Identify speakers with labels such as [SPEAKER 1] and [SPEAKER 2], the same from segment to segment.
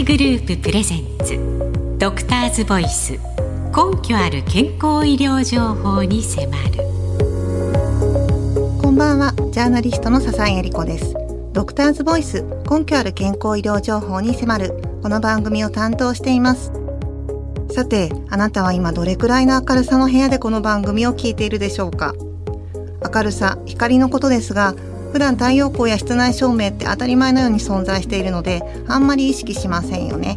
[SPEAKER 1] 会グループプレゼンツ。ドクターズボイス。根拠ある健康医療情報に迫る。
[SPEAKER 2] こんばんは。ジャーナリストの笹井恵理子です。ドクターズボイス。根拠ある健康医療情報に迫る。この番組を担当しています。さてあなたは今どれくらいの明るさの部屋でこの番組を聞いているでしょうか？明るさ光のことですが普段太陽光や室内照明って当たり前のように存在しているのであんまり意識しませんよね。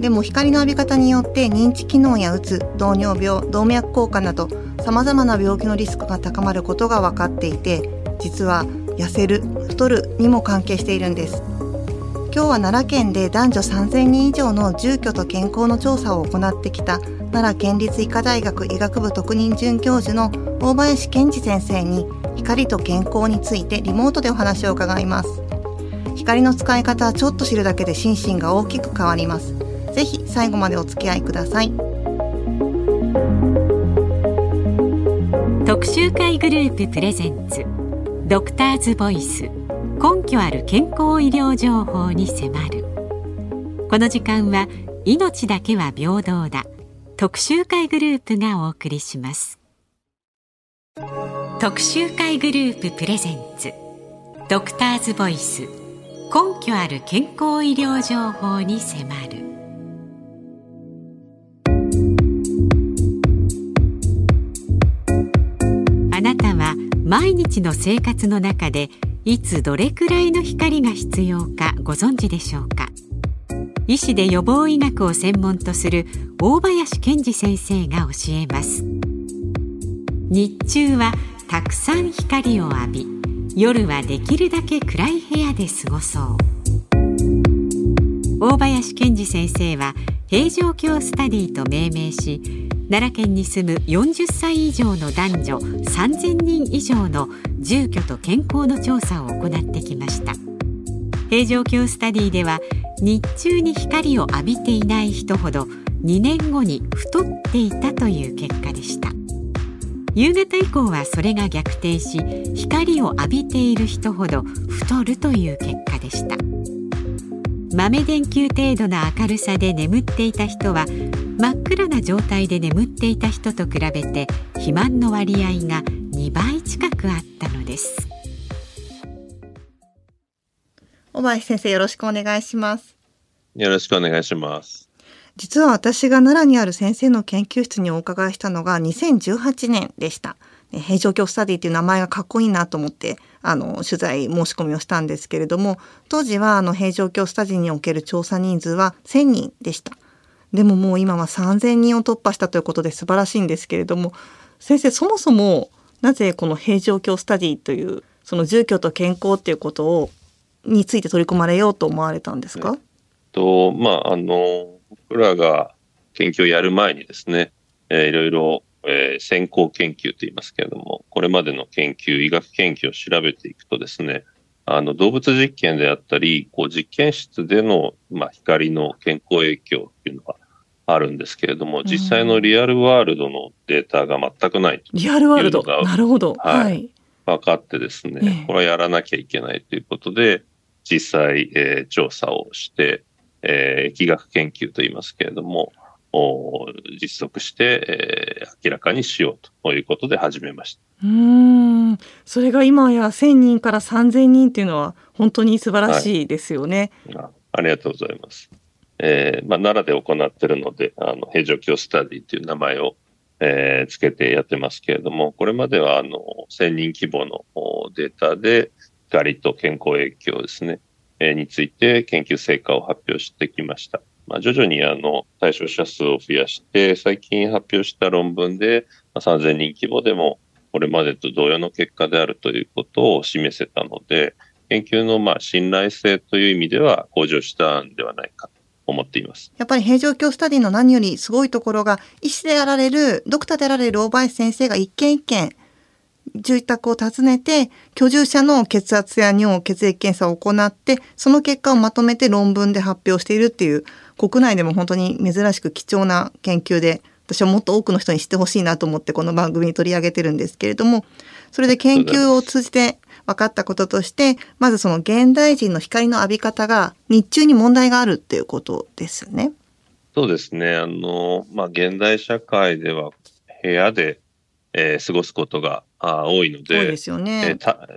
[SPEAKER 2] でも光の浴び方によって認知機能やうつ糖尿病動脈硬化などさまざまな病気のリスクが高まることが分かっていて実は痩せる太るにも関係しているんです。今日は奈良県で男女3000人以上の住居と健康の調査を行ってきた奈良県立医科大学医学部特任准教授の大林健二先生に光と健康についてリモートでお話を伺います。光の使い方はちょっと知るだけで心身が大きく変わります。ぜひ最後までお付き合いください。
[SPEAKER 1] 特集会グループプレゼンツドクターズボイス根拠ある健康医療情報に迫る。この時間は命だけは平等だ。特集会グループがお送りします。特集会グループプレゼンツ。ドクターズボイス。根拠ある健康医療情報に迫る。あなたは毎日の生活の中でいつどれくらいの光が必要かご存知でしょうか？医師で予防医学を専門とする大林健二先生が教えます。日中はたくさん光を浴び夜はできるだけ暗い部屋で過ごそう。大林健二先生は平城京スタディと命名し奈良県に住む40歳以上の男女3000人以上の住居と健康の調査を行ってきました。平城京スタディでは日中に光を浴びていない人ほど2年後に太っていたという結果でした。夕方以降はそれが逆転し光を浴びている人ほど太るという結果でした。豆電球程度の明るさで眠っていた人は真っ暗な状態で眠っていた人と比べて肥満の割合が2倍近くあったのです。
[SPEAKER 2] 小林先生よろしくお願いします。
[SPEAKER 3] よろしくお願いします
[SPEAKER 2] 実は私が奈良にある先生の研究室にお伺いしたのが2018年でした。平城京スタディという名前がかっこいいなと思ってあの取材申し込みをしたんですけれども当時はあの平城京スタディにおける調査人数は1,000人でした。でももう今は3,000人を突破したということで素晴らしいんですけれども先生そもそもなぜこの平城京スタディというその住居と健康っていうことをについて取り込まれようと思われたんですか、
[SPEAKER 3] とまああの僕らが研究をやる前にですね、えー、いろいろ、えー、先行研究と言いますけれどもこれまでの研究医学研究を調べていくとですねあの動物実験であったりこう実験室での、まあ、光の健康影響っていうのはあるんですけれども、実際のリアルワールドのデータが全くない
[SPEAKER 2] リアルワールド。なるほど、
[SPEAKER 3] はい、はい、分かってですね、ええ、これはやらなきゃいけないということで実際、えー、調査をして、えー、疫学研究といいますけれども実測して、えー、明らかにしようということで始めました
[SPEAKER 2] うんそれが今や1,000人から3,000人っていうのは本当に素晴らしいですよね。
[SPEAKER 3] はい、あありがとうございます。えーまあ、奈良で行っているので、あの平城京スタディという名前を、えー、つけてやってますけれども、これまではあの1000人規模のデータで、光と健康影響ですね、えー、について研究成果を発表してきました。まあ、徐々にあの対象者数を増やして、最近発表した論文で、ま、3000人規模でも、これまでと同様の結果であるということを示せたので、研究のま信頼性という意味では向上したんではないかと思っています
[SPEAKER 2] やっぱり平城京スタディの何よりすごいところが医師であられるドクターであられる大林先生が一件一件住宅を訪ねて居住者の血圧や尿血液検査を行ってその結果をまとめて論文で発表しているっていう国内でも本当に珍しく貴重な研究で私はもっと多くの人に知ってほしいなと思ってこの番組に取り上げてるんですけれども、それで研究を通じて分かったこととして、まずその現代人の光の浴び方が日中に問題があるっていうことですね。
[SPEAKER 3] そうですね。あの、まあ、現代社会では部屋で、えー、過ごすことがあ多いので、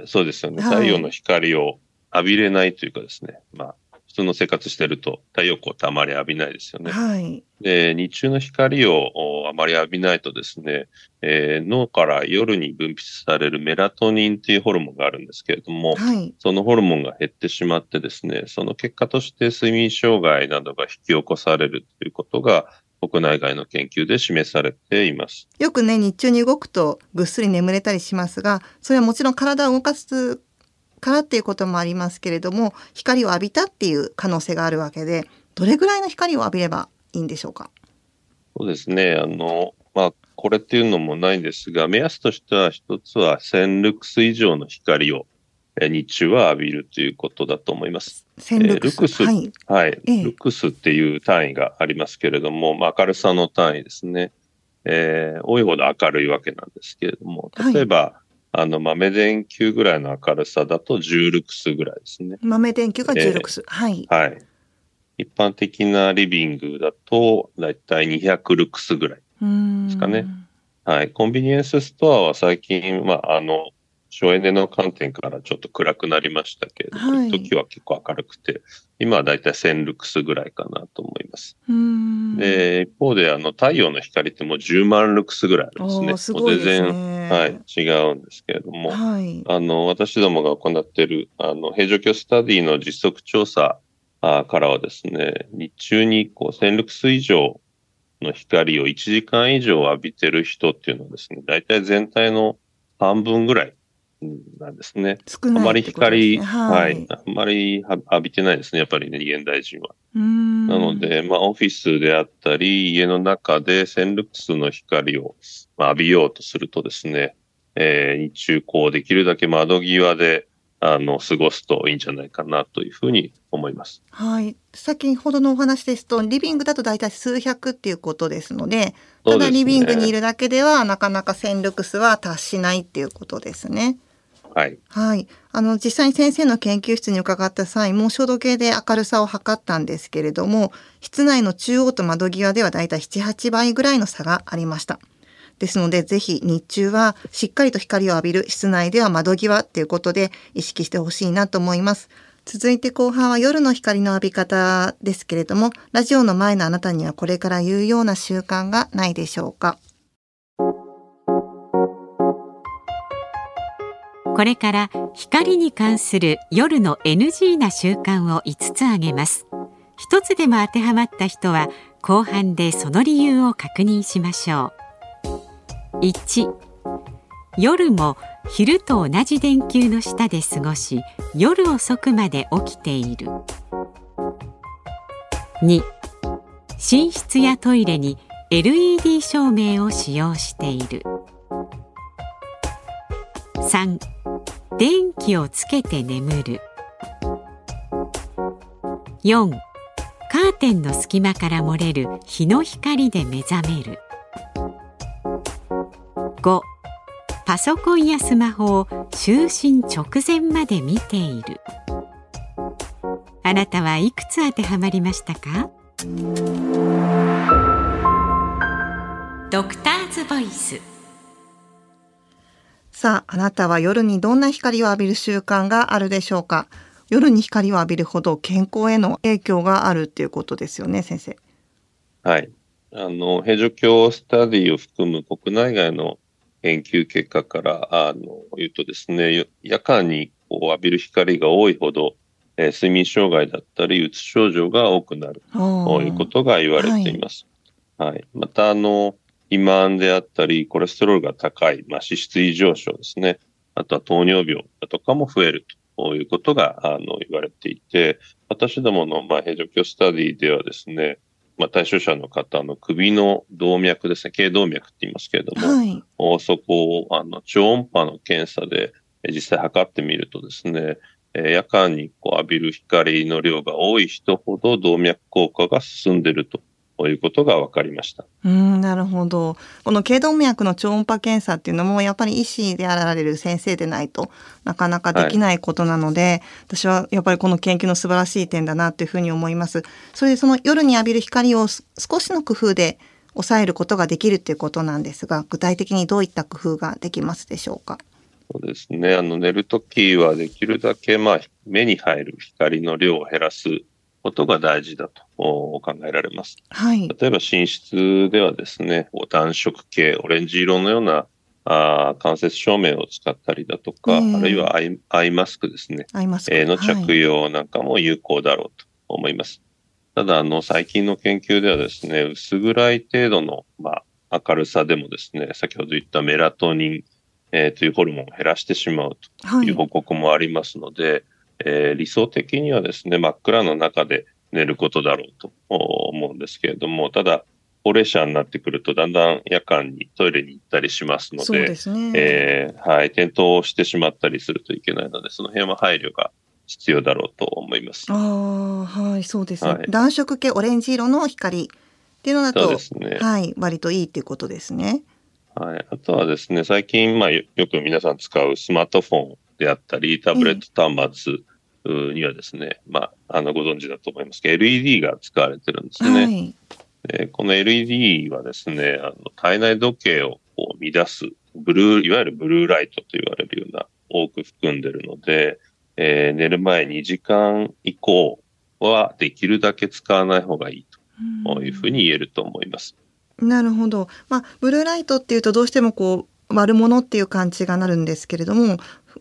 [SPEAKER 3] そうですよね、太陽の光を浴びれないというかですね、まあ、普通の生活してると太陽光ってあまり浴びないですよね。
[SPEAKER 2] はい。
[SPEAKER 3] で、日中の光をあまり浴びないとですね、えー、脳から夜に分泌されるメラトニンっていうホルモンがあるんですけれども、はい、そのホルモンが減ってしまってですね、その結果として睡眠障害などが引き起こされるということが国内外の研究で示されています。
[SPEAKER 2] よくね、日中に動くとぐっすり眠れたりしますが、それはもちろん体を動かすからっていうこともありますけれども光を浴びたっていう可能性があるわけでどれぐらいの光を浴びればいいんでしょうか？
[SPEAKER 3] そうですねあのまあこれっていうのもないんですが目安としては一つは1000ルクス以上の光を日中は浴びるということだと思います。
[SPEAKER 2] ルクス,、ルクス
[SPEAKER 3] はい、はい、ええ、ルクスっていう単位がありますけれども、まあ、明るさの単位ですね。えー、多いほど明るいわけなんですけれども、例えば、あの、豆電球ぐらいの明るさだと10ルクスぐらいですね。
[SPEAKER 2] 豆電球が10ルクス。
[SPEAKER 3] えー、
[SPEAKER 2] はい。
[SPEAKER 3] はい。一般的なリビングだと、だいたい200ルクスぐらいですかね。はい。コンビニエンスストアは最近、まあ、あの、省エネの観点からちょっと暗くなりましたけれども、はい、時は結構明るくて、今はだいたい1000ルクスぐらいかなと思います。で、一方で、あの、太陽の光ってもう10万ルクスぐらいあるんですね。
[SPEAKER 2] すね。全
[SPEAKER 3] 然、はい、違うんですけれども、はい、あの、私どもが行っている、あの、平常鏡スタディの実測調査からはですね、日中にこう1000ルクス以上の光を1時間以上浴びてる人っていうのはですね、大体全体の半分ぐらいなんですね。
[SPEAKER 2] 少ない、
[SPEAKER 3] ね、あまり光、はい、あんまり浴びてないですね、やっぱりね、現代人は。なので、まあ、オフィスであったり、家の中で1000ルクスの光を、まあ、浴びようとするとですね、えー、日中、こう、できるだけ窓際で、あの、過ごすといいんじゃないかなというふうに思います。
[SPEAKER 2] はい。先ほどのお話ですと、リビングだと大体数百っていうことですので、ただリビングにいるだけでは、なかなか1000ルクスは達しないっていうことですね。
[SPEAKER 3] はい。
[SPEAKER 2] はい。あの、実際に先生の研究室に伺った際も、照度計で明るさを測ったんですけれども、室内の中央と窓際ではだいたい7、8倍ぐらいの差がありました。ですので、ぜひ日中はしっかりと光を浴びる室内では窓際っていうことで意識してほしいなと思います。続いて後半は夜の光の浴び方ですけれども、ラジオの前のあなたにはこれから言うような習慣がないでしょうか？
[SPEAKER 1] これから光に関する夜の NG な習慣を5つ挙げます。一つでも当てはまった人は後半でその理由を確認しましょう。1夜も昼と同じ電球の下で過ごし夜遅くまで起きている。2寝室やトイレに LED 照明を使用している。3電気をつけて眠る。4カーテンの隙間から漏れる日の光で目覚める。5パソコンやスマホを就寝直前まで見ている。あなたはいくつ当てはまりましたか？ドクターズボイス。
[SPEAKER 2] さあ、あなたは夜にどんな光を浴びる習慣があるでしょうか？夜に光を浴びるほど健康への影響があるっていうことですよね、先生。
[SPEAKER 3] はい。あの、平城京スタディを含む国内外の研究結果から、あの、言うとですね、夜間にこう浴びる光が多いほど、えー、睡眠障害だったり、うつ症状が多くなるということが言われています。はい、はい。また、あの、肥満であったり、コレステロールが高い、まあ、脂質異常症ですね。あとは糖尿病だとかも増えるということが、あの、言われていて、私どもの、まあ、平常鏡スタディではですね、まあ、対象者の方の首の動脈ですね、頸動脈って言いますけれども、はい、そこを、あの、超音波の検査で実際測ってみるとですね、夜間にこう浴びる光の量が多い人ほど動脈硬化が進んでいるということが分かりました。
[SPEAKER 2] うんなるほど。この頸動脈の超音波検査っていうのもやっぱり医師であられる先生でないとなかなかできないことなので、はい、私はやっぱりこの研究の素晴らしい点だなというふうに思います。それでその夜に浴びる光を少しの工夫で抑えることができるっていうことなんですが、具体的にどういった工夫ができますでしょうか？
[SPEAKER 3] そうですね。あの寝るときはできるだけまあ目に入る光の量を減らすことが大事だと考えられます。
[SPEAKER 2] はい、
[SPEAKER 3] 例えば寝室ではですね、暖色系、オレンジ色のようなあ間接照明を使ったりだとか、えー、あるいはアイアイマスクですね。
[SPEAKER 2] アイマスク。
[SPEAKER 3] えー、の着用なんかも有効だろうと思います。はい、ただ、あの、最近の研究ではですね、薄暗い程度の、まあ、明るさでもですね、先ほど言ったメラトニン、えー、というホルモンを減らしてしまうという報告もありますので、はいえー、理想的にはですね、真っ暗の中で寝ることだろうと思うんですけれども、ただ、高齢者になってくると、だんだん夜間にトイレに行ったりしますので、
[SPEAKER 2] でね
[SPEAKER 3] えー、はい、転倒してしまったりするといけないので、その辺は配慮が必要だろうと思います。
[SPEAKER 2] ああ、はい、そうですね、はい、暖色系オレンジ色の光っていうのだと、
[SPEAKER 3] ね、
[SPEAKER 2] はい、割といいっていうことですね。
[SPEAKER 3] はい、あとはですね、最近、まあ、よく皆さん使うスマートフォンであったり、タブレット端末、にはですね、まあ、あの、ご存知だと思いますけど、LED が使われてるんですね。はい、でこの LED はですね、あの体内時計をこう乱す、ブルー、いわゆるブルーライトと言われるような多く含んでるので、えー、寝る前2時間以降はできるだけ使わない方がいいというふうに言えると思います。
[SPEAKER 2] なるほど。まあ、ブルーライトっていうとどうしてもこう、悪者っていう感じがなるんですけれども、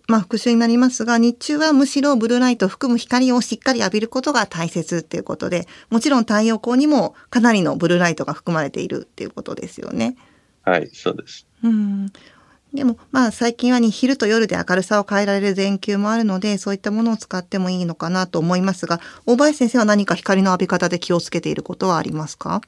[SPEAKER 2] まあ、復習になりますが、日中はむしろブルーライトを含む光をしっかり浴びることが大切っていうことで、もちろん太陽光にもかなりのブルーライトが含まれているっていうことですよね。
[SPEAKER 3] はい、そうです。
[SPEAKER 2] うん。でも、まあ、最近はに昼と夜で明るさを変えられる電球もあるので、そういったものを使ってもいいのかなと思いますが、大林先生は何か光の浴び方で気をつけていることはありますか？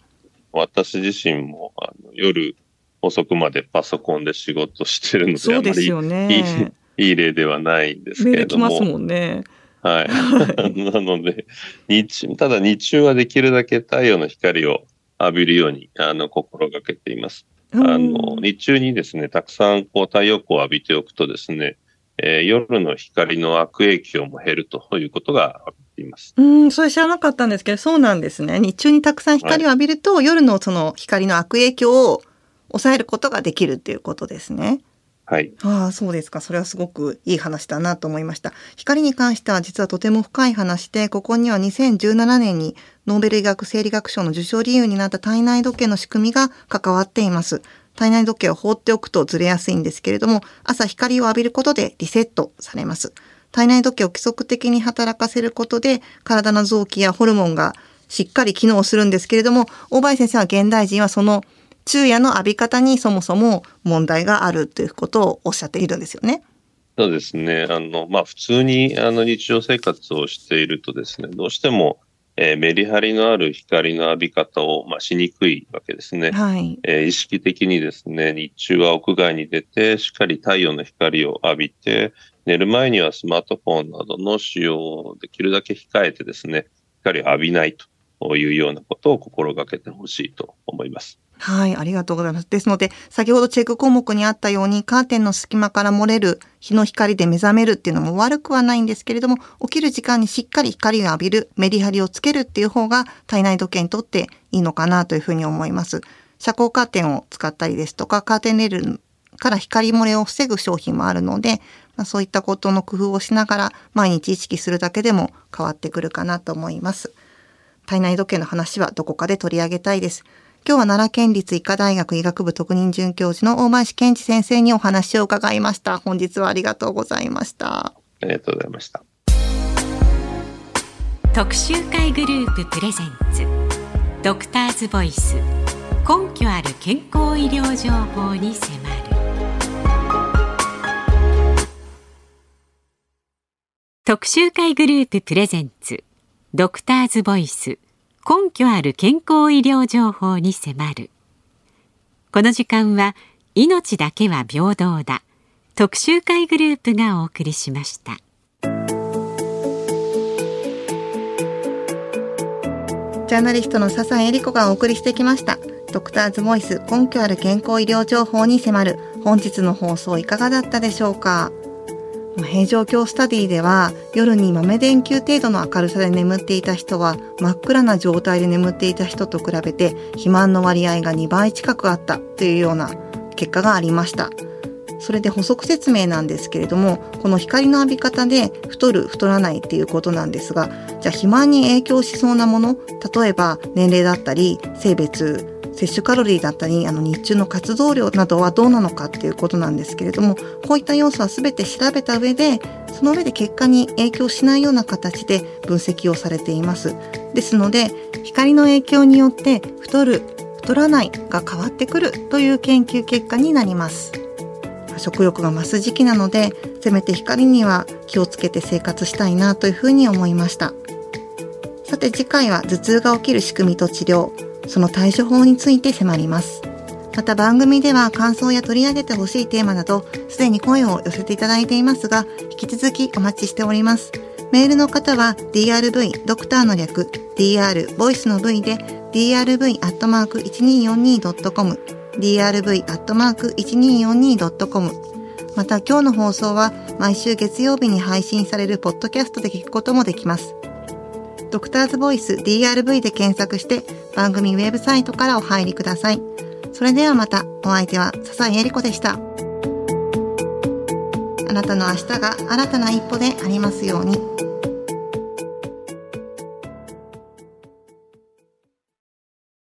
[SPEAKER 3] 私自身もあの夜遅くまでパソコンで仕事してるので、
[SPEAKER 2] そうですよね。
[SPEAKER 3] いい例ではないんですけれども。
[SPEAKER 2] ますもんね。
[SPEAKER 3] はい。なので、日中、ただ日中はできるだけ太陽の光を浴びるように、あの、心がけています。あの、日中にですね、たくさんこう太陽光を浴びておくとですね、えー、夜の光の悪影響も減るということがいます。
[SPEAKER 2] うん、それ知らなかったんですけど、そうなんですね。日中にたくさん光を浴びると、はい、夜のその光の悪影響を抑えることができるっていうことですね。
[SPEAKER 3] はい。
[SPEAKER 2] ああ、そうですか。それはすごくいい話だなと思いました。光に関しては実はとても深い話で、ここには2017年にノーベル医学生理学賞の受賞理由になった体内時計の仕組みが関わっています。体内時計を放っておくとずれやすいんですけれども、朝光を浴びることでリセットされます。体内時計を規則的に働かせることで、体の臓器やホルモンがしっかり機能するんですけれども、大林先生は現代人はその昼夜の浴び方にそもそも問題があるということをおっしゃっているんですよね。
[SPEAKER 3] そうですね。あの、まあ、普通にあの日常生活をしているとですね、どうしても、えー、メリハリのある光の浴び方を、まあ、しにくいわけですね。
[SPEAKER 2] はい。
[SPEAKER 3] えー、意識的にですね、日中は屋外に出て、しっかり太陽の光を浴びて、寝る前にはスマートフォンなどの使用をできるだけ控えてですね、光を浴びないというようなことを心がけてほしいと思います。
[SPEAKER 2] はい、ありがとうございます。ですので、先ほどチェック項目にあったように、カーテンの隙間から漏れる日の光で目覚めるっていうのも悪くはないんですけれども、起きる時間にしっかり光を浴びる、メリハリをつけるっていう方が体内時計にとっていいのかなというふうに思います。遮光カーテンを使ったりですとか、カーテンレールから光漏れを防ぐ商品もあるので、まあ、そういったことの工夫をしながら毎日意識するだけでも変わってくるかなと思います。体内時計の話はどこかで取り上げたいです。今日は奈良県立医科大学医学部特任准教授の大林健二先生にお話を伺いました。本日はありがとうございました。
[SPEAKER 3] ありがとうございました。
[SPEAKER 1] 特集会グループプレゼンツドクターズボイス根拠ある健康医療情報に迫る特集会グループプレゼンツドクターズボイス根拠ある健康医療情報に迫る。この時間は命だけは平等だ。特集会グループがお送りしました。
[SPEAKER 2] ジャーナリストの笹恵理子がお送りしてきました。ドクターズボイス根拠ある健康医療情報に迫る。本日の放送いかがだったでしょうか？平城京スタディでは夜に豆電球程度の明るさで眠っていた人は真っ暗な状態で眠っていた人と比べて肥満の割合が2倍近くあったというような結果がありました。それで補足説明なんですけれどもこの光の浴び方で太る太らないっていうことなんですがじゃあ肥満に影響しそうなもの例えば年齢だったり性別摂取カロリーだったりあの日中の活動量などはどうなのかっていうことなんですけれどもこういった要素は全て調べた上でその上で結果に影響しないような形で分析をされています。ですので光の影響によって太る太らないが変わってくるという研究結果になります。食欲が増す時期なのでせめて光には気をつけて生活したいなというふうに思いました。さて次回は頭痛が起きる仕組みと治療。その対処法について迫ります。また番組では感想や取り上げてほしいテーマなどすでに声を寄せていただいていますが引き続きお待ちしております。メールの方は drv ドクターの略 dr ボイスの v で drv.1242.com drv.1242.com また今日の放送は毎週月曜日に配信されるポッドキャストで聞くこともできます。ドクターズボイス DRV で検索して番組ウェブサイトからお入りください。それではまたお相手は笹井恵理子でした。あなたの明日が新たな一歩でありますように。